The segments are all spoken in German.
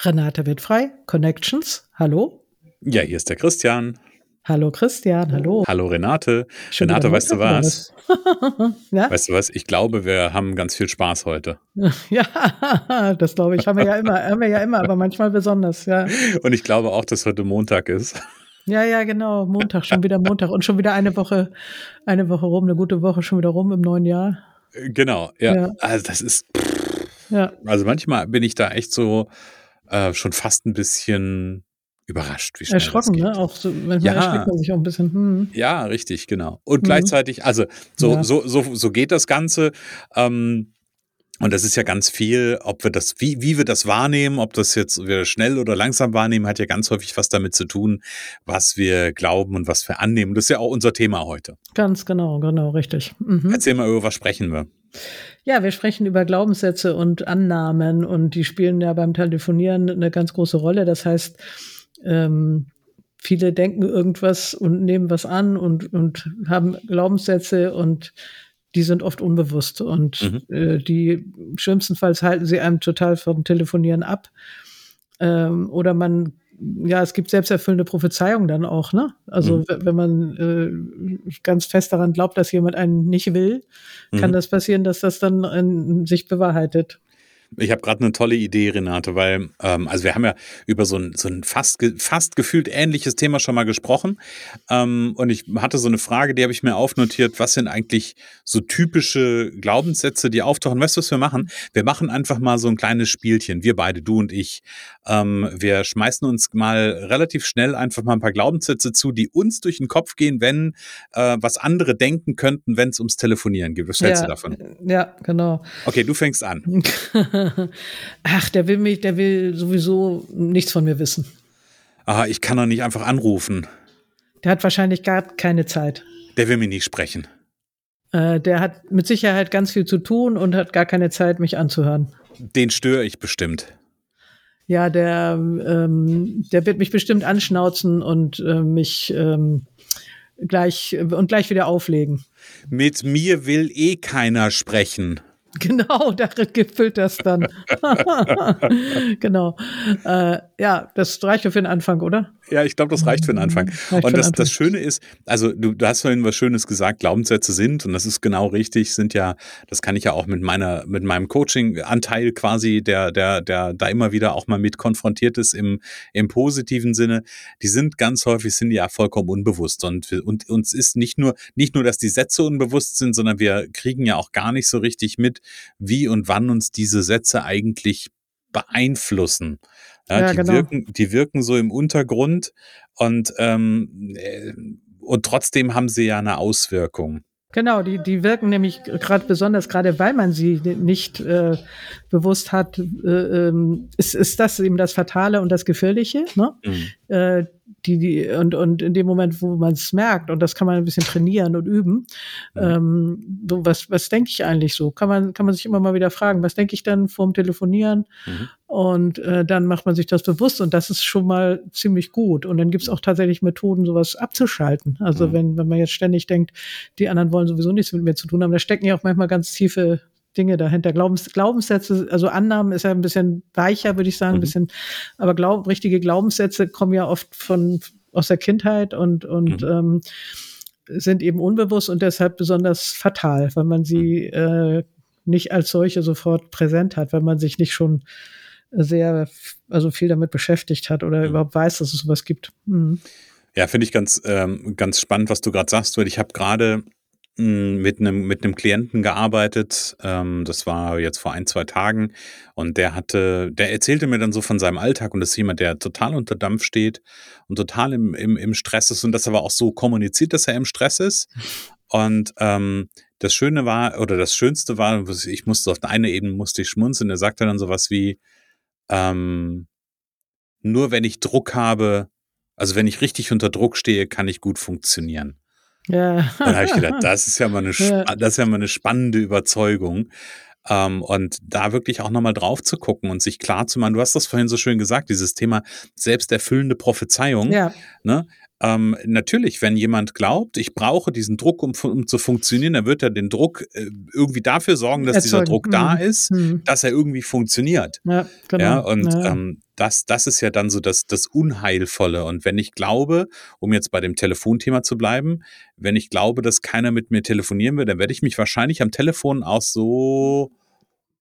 Renate wird frei. Connections. Hallo. Ja, hier ist der Christian. Hallo Christian, hallo. Hallo Renate. Schon Renate, weißt du was? ja? Weißt du was? Ich glaube, wir haben ganz viel Spaß heute. ja, das glaube ich. Haben wir ja immer, haben wir ja immer, aber manchmal besonders, ja. Und ich glaube auch, dass heute Montag ist. Ja, ja, genau. Montag, schon wieder Montag und schon wieder eine Woche, eine Woche rum, eine gute Woche schon wieder rum im neuen Jahr. Genau, ja. Ja. Also das ist. Ja. Also manchmal bin ich da echt so äh, schon fast ein bisschen überrascht, wie schnell Erschrocken, das geht. ne? Auch so, manchmal Ja. erschreckt man sich auch ein bisschen. Hm. Ja, richtig, genau. Und Mhm. gleichzeitig, also so, Ja. so, so, so geht das Ganze. Ähm, und das ist ja ganz viel, ob wir das, wie, wie wir das wahrnehmen, ob das jetzt wir schnell oder langsam wahrnehmen, hat ja ganz häufig was damit zu tun, was wir glauben und was wir annehmen. Das ist ja auch unser Thema heute. Ganz genau, genau, richtig. Mhm. Erzähl mal, über was sprechen wir. Ja, wir sprechen über Glaubenssätze und Annahmen und die spielen ja beim Telefonieren eine ganz große Rolle. Das heißt, ähm, viele denken irgendwas und nehmen was an und, und haben Glaubenssätze und die sind oft unbewusst und äh, die schlimmstenfalls halten sie einem total vom Telefonieren ab. Ähm, oder man, ja, es gibt selbsterfüllende Prophezeiungen dann auch, ne? Also Mhm. wenn man äh, ganz fest daran glaubt, dass jemand einen nicht will, kann Mhm. das passieren, dass das dann äh, sich bewahrheitet. Ich habe gerade eine tolle Idee, Renate, weil, ähm, also wir haben ja über so ein, so ein fast, fast gefühlt ähnliches Thema schon mal gesprochen. Ähm, und ich hatte so eine Frage, die habe ich mir aufnotiert. Was sind eigentlich so typische Glaubenssätze, die auftauchen? Weißt du, was wir machen? Wir machen einfach mal so ein kleines Spielchen. Wir beide, du und ich. Ähm, wir schmeißen uns mal relativ schnell einfach mal ein paar Glaubenssätze zu, die uns durch den Kopf gehen, wenn äh, was andere denken könnten, wenn es ums Telefonieren geht. Was hältst ja, du davon? Ja, genau. Okay, du fängst an. Ach, der will mich, der will sowieso nichts von mir wissen. Ah, ich kann doch nicht einfach anrufen. Der hat wahrscheinlich gar keine Zeit. Der will mir nicht sprechen. Äh, der hat mit Sicherheit ganz viel zu tun und hat gar keine Zeit, mich anzuhören. Den störe ich bestimmt. Ja, der, ähm, der wird mich bestimmt anschnauzen und äh, mich ähm, gleich und gleich wieder auflegen. Mit mir will eh keiner sprechen. Genau, darin gipfelt das dann. genau. Äh, ja, das reicht ja für den Anfang, oder? Ja, ich glaube, das reicht für den Anfang. Reicht für Und das, Anfang. das Schöne ist, also du, du hast vorhin was Schönes gesagt, Glaubenssätze sind, und das ist genau richtig, sind ja, das kann ich ja auch mit meiner, mit meinem Coaching-Anteil quasi, der, der, der da immer wieder auch mal mit konfrontiert ist im, im positiven Sinne, die sind ganz häufig, sind ja vollkommen unbewusst. Und, und uns ist nicht nur, nicht nur, dass die Sätze unbewusst sind, sondern wir kriegen ja auch gar nicht so richtig mit, wie und wann uns diese Sätze eigentlich beeinflussen. Ja, Ja, die, genau. wirken, die wirken so im Untergrund und, ähm, äh, und trotzdem haben sie ja eine Auswirkung. Genau, die, die wirken nämlich gerade besonders, gerade weil man sie nicht äh, bewusst hat, äh, ähm, ist, ist das eben das Fatale und das Gefährliche. Ne? Mhm. Äh, die, die, und, und in dem Moment, wo man es merkt, und das kann man ein bisschen trainieren und üben, Mhm. ähm, so, was, was denke ich eigentlich so? Kann man, kann man sich immer mal wieder fragen, was denke ich dann vorm Telefonieren? Mhm. Und äh, dann macht man sich das bewusst und das ist schon mal ziemlich gut. Und dann gibt es auch tatsächlich Methoden, sowas abzuschalten. Also Mhm. wenn, wenn man jetzt ständig denkt, die anderen wollen sowieso nichts mit mir zu tun haben, da stecken ja auch manchmal ganz tiefe Dinge dahinter. Glaubens, Glaubenssätze, also Annahmen ist ja ein bisschen weicher, würde ich sagen, ein Mhm. bisschen, aber glaub, richtige Glaubenssätze kommen ja oft von aus der Kindheit und, und Mhm. ähm, sind eben unbewusst und deshalb besonders fatal, weil man sie äh, nicht als solche sofort präsent hat, weil man sich nicht schon sehr, also viel damit beschäftigt hat oder Mhm. überhaupt weiß, dass es sowas gibt. Mhm. Ja, finde ich ganz, ähm, ganz spannend, was du gerade sagst, weil ich habe gerade mit einem mit einem Klienten gearbeitet. Ähm, das war jetzt vor ein zwei Tagen und der hatte, der erzählte mir dann so von seinem Alltag und das ist jemand, der total unter Dampf steht und total im, im, im Stress ist und das aber auch so kommuniziert, dass er im Stress ist. Und ähm, das Schöne war oder das Schönste war, ich musste auf eine Ebene musste ich schmunzeln. Er sagte dann sowas wie ähm, nur wenn ich Druck habe, also wenn ich richtig unter Druck stehe, kann ich gut funktionieren. Ja. Dann habe ich gedacht, das ist ja mal eine, ja. das ist ja mal eine spannende Überzeugung. Ähm, und da wirklich auch nochmal drauf zu gucken und sich klar zu machen, du hast das vorhin so schön gesagt, dieses Thema selbsterfüllende Prophezeiung. Ja. Ne? Ähm, natürlich, wenn jemand glaubt, ich brauche diesen Druck, um, um zu funktionieren, dann wird er den Druck äh, irgendwie dafür sorgen, dass Erzeugen. dieser Druck mhm. da ist, mhm. dass er irgendwie funktioniert. Ja, genau. Ja, und ja. Ähm, das, das ist ja dann so das, das Unheilvolle. Und wenn ich glaube, um jetzt bei dem Telefonthema zu bleiben, wenn ich glaube, dass keiner mit mir telefonieren will, dann werde ich mich wahrscheinlich am Telefon auch so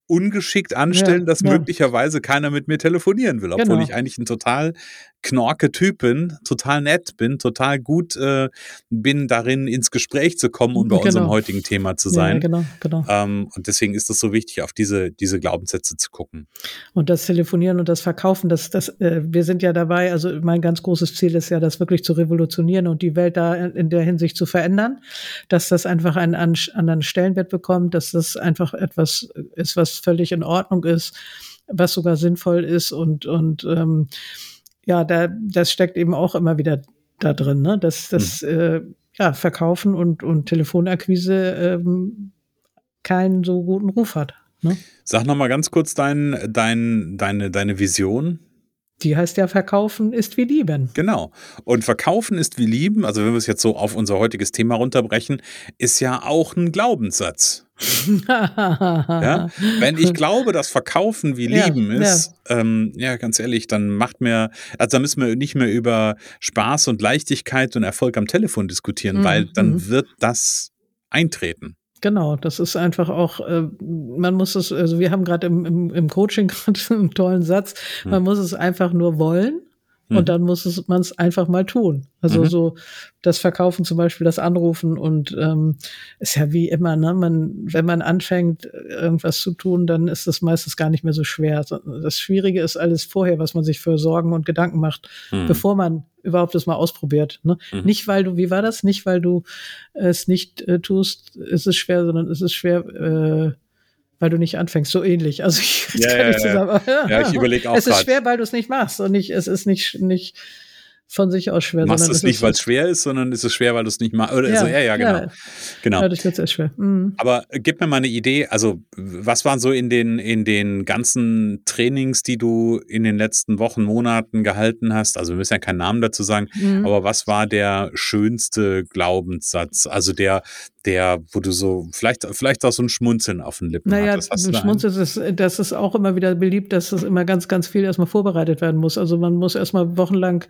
ungeschickt anstellen, ja, dass ja. möglicherweise keiner mit mir telefonieren will, obwohl genau. ich eigentlich ein total knorke Typ bin, total nett bin, total gut äh, bin darin ins Gespräch zu kommen und bei genau. unserem heutigen Thema zu sein. Ja, genau, genau. Ähm, und deswegen ist es so wichtig, auf diese, diese Glaubenssätze zu gucken. Und das Telefonieren und das Verkaufen, das, das, äh, wir sind ja dabei, also mein ganz großes Ziel ist ja, das wirklich zu revolutionieren und die Welt da in der Hinsicht zu verändern, dass das einfach einen anderen Stellenwert bekommt, dass das einfach etwas ist, was völlig in Ordnung ist, was sogar sinnvoll ist und, und ähm, ja, da, das steckt eben auch immer wieder da drin, ne? dass das mhm. äh, ja, Verkaufen und, und Telefonakquise ähm, keinen so guten Ruf hat. Ne? Sag noch mal ganz kurz dein, dein, deine, deine Vision. Die heißt ja, Verkaufen ist wie Lieben. Genau. Und Verkaufen ist wie Lieben, also wenn wir es jetzt so auf unser heutiges Thema runterbrechen, ist ja auch ein Glaubenssatz. Ja? Wenn ich glaube, dass Verkaufen wie Lieben ja, ist, ja. Ähm, ja, ganz ehrlich, dann macht mir, also da müssen wir nicht mehr über Spaß und Leichtigkeit und Erfolg am Telefon diskutieren, mhm. weil dann mhm. wird das eintreten. Genau, das ist einfach auch, äh, man muss es, also wir haben gerade im, im, im Coaching gerade einen tollen Satz, man muss es einfach nur wollen und mhm. dann muss man es einfach mal tun. Also mhm. so das Verkaufen zum Beispiel, das Anrufen und ähm, ist ja wie immer, ne? Man, wenn man anfängt, irgendwas zu tun, dann ist das meistens gar nicht mehr so schwer. Das Schwierige ist alles vorher, was man sich für Sorgen und Gedanken macht, mhm. bevor man überhaupt das mal ausprobiert. Ne? Mhm. Nicht, weil du, wie war das? Nicht, weil du es nicht äh, tust, ist es schwer, sondern es ist schwer, äh, weil du nicht anfängst, so ähnlich. Also ich ja, kann ja, nicht zusammen. Ja, ja ich überlege auch. Es ist grad. schwer, weil du es nicht machst und nicht, es ist nicht, nicht von sich aus schwer. Machst es nicht, weil es schwer ist, sondern ist es schwer, weil du es nicht machst. Oder ja, so, ja, ja, genau. Ja, genau. Dadurch wird es schwer. Mhm. Aber gib mir mal eine Idee, also was waren so in den, in den ganzen Trainings, die du in den letzten Wochen, Monaten gehalten hast? Also wir müssen ja keinen Namen dazu sagen, mhm. aber was war der schönste Glaubenssatz? Also der, der, wo du so, vielleicht, vielleicht auch so ein Schmunzeln auf den Lippen naja. Hast Schmunzeln ist, das ist auch immer wieder beliebt, dass es immer ganz, ganz viel erstmal vorbereitet werden muss. Also man muss erstmal wochenlang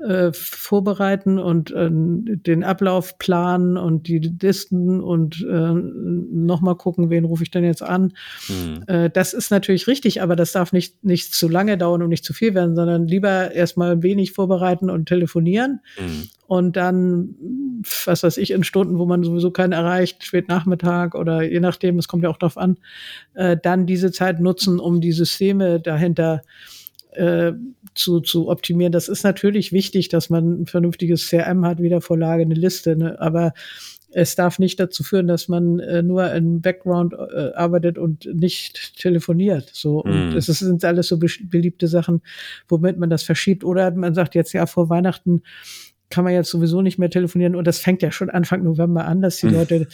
äh, vorbereiten und äh, den Ablauf planen und die Listen und äh, nochmal gucken, wen rufe ich denn jetzt an. Mhm. Äh, das ist natürlich richtig, aber das darf nicht, nicht zu lange dauern und nicht zu viel werden, sondern lieber erstmal wenig vorbereiten und telefonieren mhm. und dann, was weiß ich, in Stunden, wo man sowieso keinen erreicht, spät Nachmittag oder je nachdem, es kommt ja auch darauf an, äh, dann diese Zeit nutzen, um die Systeme dahinter äh, zu, zu optimieren. Das ist natürlich wichtig, dass man ein vernünftiges CRM hat, wieder Vorlage, eine Liste, ne? aber es darf nicht dazu führen, dass man äh, nur im Background äh, arbeitet und nicht telefoniert. So und mm. es sind alles so beliebte Sachen, womit man das verschiebt. Oder man sagt jetzt ja vor Weihnachten kann man jetzt sowieso nicht mehr telefonieren und das fängt ja schon Anfang November an, dass die Leute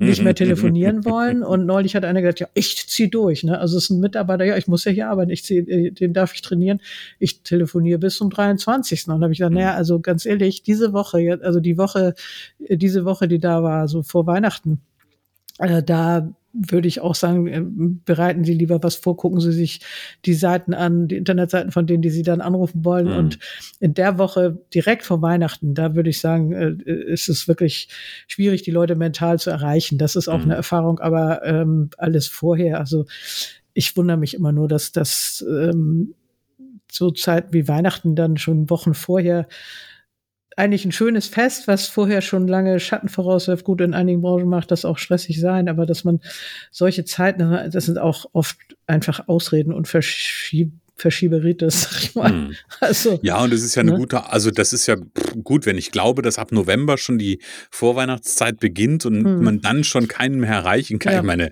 nicht mehr telefonieren wollen. Und neulich hat einer gesagt, ja, ich zieh durch. Ne? Also es ist ein Mitarbeiter, ja, ich muss ja hier arbeiten, ich zieh, äh, den darf ich trainieren. Ich telefoniere bis zum 23. Und dann habe ich gesagt, naja, also ganz ehrlich, diese Woche, also die Woche, äh, diese Woche, die da war, so vor Weihnachten, äh, da würde ich auch sagen, äh, bereiten Sie lieber was vor, gucken Sie sich die Seiten an, die Internetseiten von denen, die Sie dann anrufen wollen. Mhm. Und in der Woche direkt vor Weihnachten, da würde ich sagen, äh, ist es wirklich schwierig, die Leute mental zu erreichen. Das ist auch mhm. eine Erfahrung, aber ähm, alles vorher. Also ich wundere mich immer nur, dass das ähm, so Zeiten wie Weihnachten dann schon Wochen vorher eigentlich ein schönes Fest, was vorher schon lange Schatten vorauswirft. Gut, in einigen Branchen macht das auch stressig sein, aber dass man solche Zeiten, das sind auch oft einfach Ausreden und verschiebt Verschieberitis, sag ich mal. Hm. Also, ja, und es ist ja eine ne? gute, also das ist ja gut, wenn ich glaube, dass ab November schon die Vorweihnachtszeit beginnt und hm. man dann schon keinen mehr erreichen kann. Ja. Ich meine,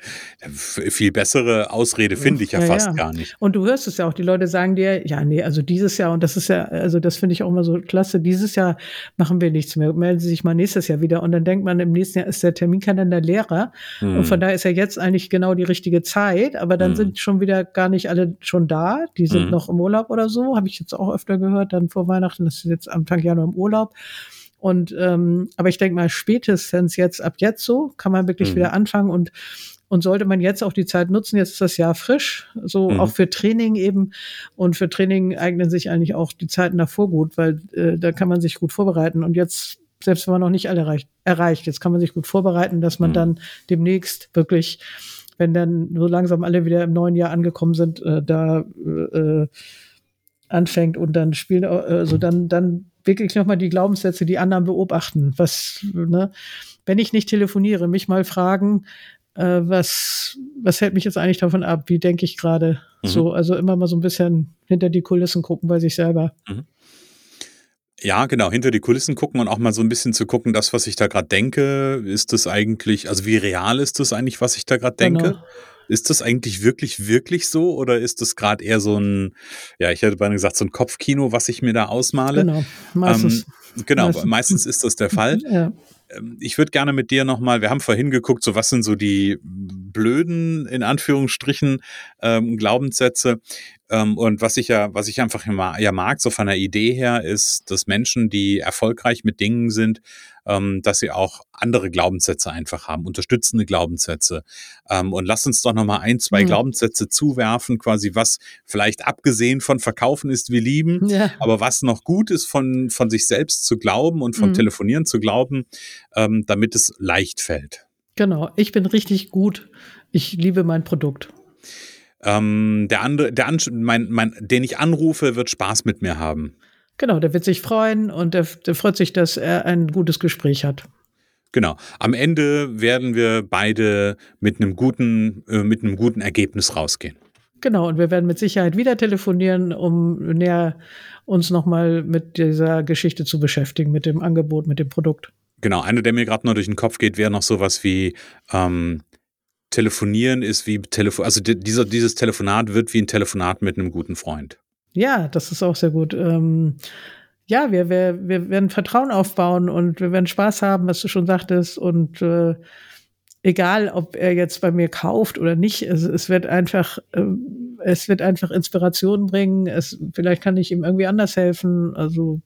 viel bessere Ausrede finde ich ja, ja fast ja. gar nicht. Und du hörst es ja auch, die Leute sagen dir, ja, nee, also dieses Jahr, und das ist ja, also das finde ich auch immer so klasse, dieses Jahr machen wir nichts mehr, melden Sie sich mal nächstes Jahr wieder. Und dann denkt man, im nächsten Jahr ist der Terminkalender leerer. Hm. Und von daher ist ja jetzt eigentlich genau die richtige Zeit, aber dann hm. sind schon wieder gar nicht alle schon da. Die sind mhm. noch im Urlaub oder so, habe ich jetzt auch öfter gehört, dann vor Weihnachten, das ist jetzt Anfang Januar im Urlaub. Und ähm, aber ich denke mal, spätestens jetzt ab jetzt so kann man wirklich mhm. wieder anfangen und und sollte man jetzt auch die Zeit nutzen, jetzt ist das Jahr frisch, so mhm. auch für Training eben. Und für Training eignen sich eigentlich auch die Zeiten davor gut, weil äh, da kann man sich gut vorbereiten. Und jetzt, selbst wenn man noch nicht alle erreicht, erreicht jetzt kann man sich gut vorbereiten, dass man mhm. dann demnächst wirklich wenn dann so langsam alle wieder im neuen Jahr angekommen sind, äh, da äh, anfängt und dann spielen, äh, so dann, dann wirklich nochmal die Glaubenssätze, die anderen beobachten. Was, ne? Wenn ich nicht telefoniere, mich mal fragen, äh, was, was hält mich jetzt eigentlich davon ab? Wie denke ich gerade? Mhm. So, also immer mal so ein bisschen hinter die Kulissen gucken bei sich selber. Mhm. Ja, genau, hinter die Kulissen gucken und auch mal so ein bisschen zu gucken, das, was ich da gerade denke, ist das eigentlich, also wie real ist das eigentlich, was ich da gerade denke? Genau. Ist das eigentlich wirklich, wirklich so oder ist das gerade eher so ein, ja, ich hätte beinahe gesagt, so ein Kopfkino, was ich mir da ausmale? Genau, meistens. Ähm, genau, meistens. meistens ist das der Fall. Ja. Ähm, ich würde gerne mit dir nochmal, wir haben vorhin geguckt, so was sind so die blöden, in Anführungsstrichen, ähm, Glaubenssätze. Ähm, und was ich ja, was ich einfach ja mag, so von der Idee her, ist, dass Menschen, die erfolgreich mit Dingen sind, ähm, dass sie auch andere Glaubenssätze einfach haben, unterstützende Glaubenssätze. Ähm, und lass uns doch nochmal ein, zwei mhm. Glaubenssätze zuwerfen, quasi was vielleicht abgesehen von Verkaufen ist, wir lieben, ja. aber was noch gut ist, von, von sich selbst zu glauben und von mhm. Telefonieren zu glauben, ähm, damit es leicht fällt. Genau, ich bin richtig gut. Ich liebe mein Produkt. Ähm, der andere, der mein, mein, den ich anrufe, wird Spaß mit mir haben. Genau, der wird sich freuen und der, der freut sich, dass er ein gutes Gespräch hat. Genau. Am Ende werden wir beide mit einem guten, äh, mit einem guten Ergebnis rausgehen. Genau, und wir werden mit Sicherheit wieder telefonieren, um näher uns nochmal mit dieser Geschichte zu beschäftigen, mit dem Angebot, mit dem Produkt. Genau, einer, der mir gerade noch durch den Kopf geht, wäre noch sowas wie ähm, Telefonieren ist wie Telefon, also dieser, dieses Telefonat wird wie ein Telefonat mit einem guten Freund. Ja, das ist auch sehr gut. Ähm, ja, wir, wir, wir werden Vertrauen aufbauen und wir werden Spaß haben, was du schon sagtest. Und äh, egal, ob er jetzt bei mir kauft oder nicht, es, es wird einfach, äh, es wird einfach Inspiration bringen. Es, vielleicht kann ich ihm irgendwie anders helfen. Also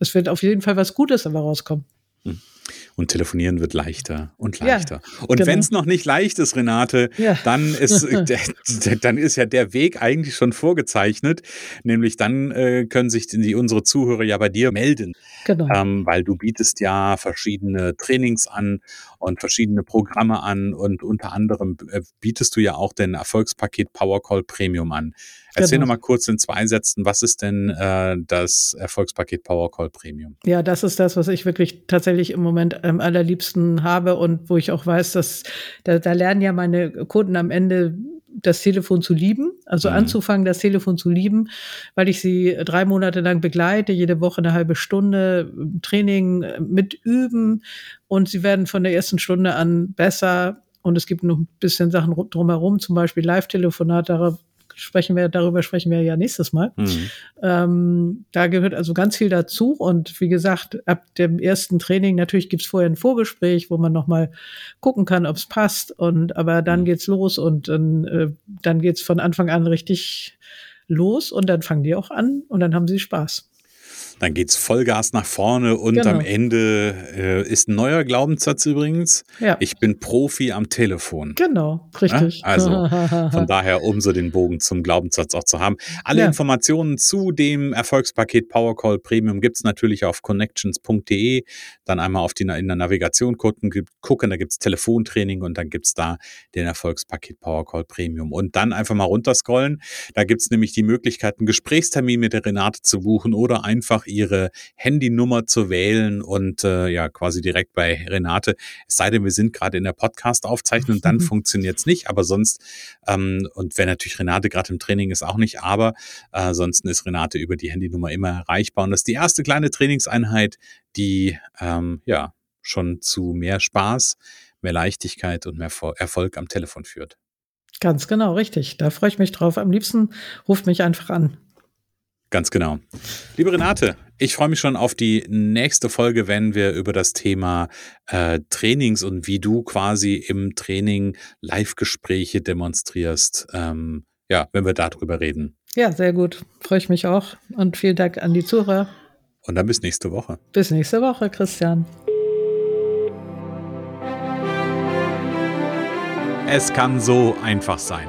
es wird auf jeden Fall was Gutes dabei rauskommen. Hm und telefonieren wird leichter und leichter. Ja, und genau. wenn es noch nicht leicht ist, Renate, ja. dann, ist, dann ist ja der Weg eigentlich schon vorgezeichnet. Nämlich dann äh, können sich die, unsere Zuhörer ja bei dir melden. Genau. Ähm, weil du bietest ja verschiedene Trainings an und verschiedene Programme an und unter anderem äh, bietest du ja auch den Erfolgspaket Powercall Premium an. Erzähl genau. noch mal kurz in zwei Sätzen, was ist denn äh, das Erfolgspaket Powercall Premium? Ja, das ist das, was ich wirklich tatsächlich im Moment am allerliebsten habe und wo ich auch weiß, dass da, da lernen ja meine Kunden am Ende das Telefon zu lieben, also mhm. anzufangen, das Telefon zu lieben, weil ich sie drei Monate lang begleite, jede Woche eine halbe Stunde Training mit üben und sie werden von der ersten Stunde an besser und es gibt noch ein bisschen Sachen drumherum, zum Beispiel Live-Telefonat, sprechen wir, darüber sprechen wir ja nächstes Mal. Mhm. Ähm, da gehört also ganz viel dazu. Und wie gesagt, ab dem ersten Training, natürlich gibt's vorher ein Vorgespräch, wo man nochmal gucken kann, ob es passt. Und aber dann mhm. geht's los und dann, äh, dann geht's von Anfang an richtig los und dann fangen die auch an und dann haben sie Spaß. Dann geht's Vollgas nach vorne und genau. am Ende äh, ist ein neuer Glaubenssatz übrigens. Ja. Ich bin Profi am Telefon. Genau, richtig. Ja? Also von daher, um so den Bogen zum Glaubenssatz auch zu haben. Alle ja. Informationen zu dem Erfolgspaket Powercall Premium gibt's natürlich auf connections.de. Dann einmal auf die in der Navigation gucken, gucken da gibt's Telefontraining und dann gibt's da den Erfolgspaket Powercall Premium. Und dann einfach mal runterscrollen. Da gibt's nämlich die Möglichkeit, einen Gesprächstermin mit der Renate zu buchen oder einfach einfach ihre Handynummer zu wählen und äh, ja quasi direkt bei Renate, es sei denn, wir sind gerade in der Podcast-Aufzeichnung, dann funktioniert es nicht, aber sonst, ähm, und wenn natürlich Renate gerade im Training ist, auch nicht, aber äh, ansonsten ist Renate über die Handynummer immer erreichbar und das ist die erste kleine Trainingseinheit, die ähm, ja schon zu mehr Spaß, mehr Leichtigkeit und mehr Erfolg am Telefon führt. Ganz genau, richtig. Da freue ich mich drauf. Am liebsten ruft mich einfach an. Ganz genau. Liebe Renate, ich freue mich schon auf die nächste Folge, wenn wir über das Thema äh, Trainings und wie du quasi im Training Live-Gespräche demonstrierst. Ähm, ja, wenn wir darüber reden. Ja, sehr gut. Freue ich mich auch. Und vielen Dank an die Zuhörer. Und dann bis nächste Woche. Bis nächste Woche, Christian. Es kann so einfach sein.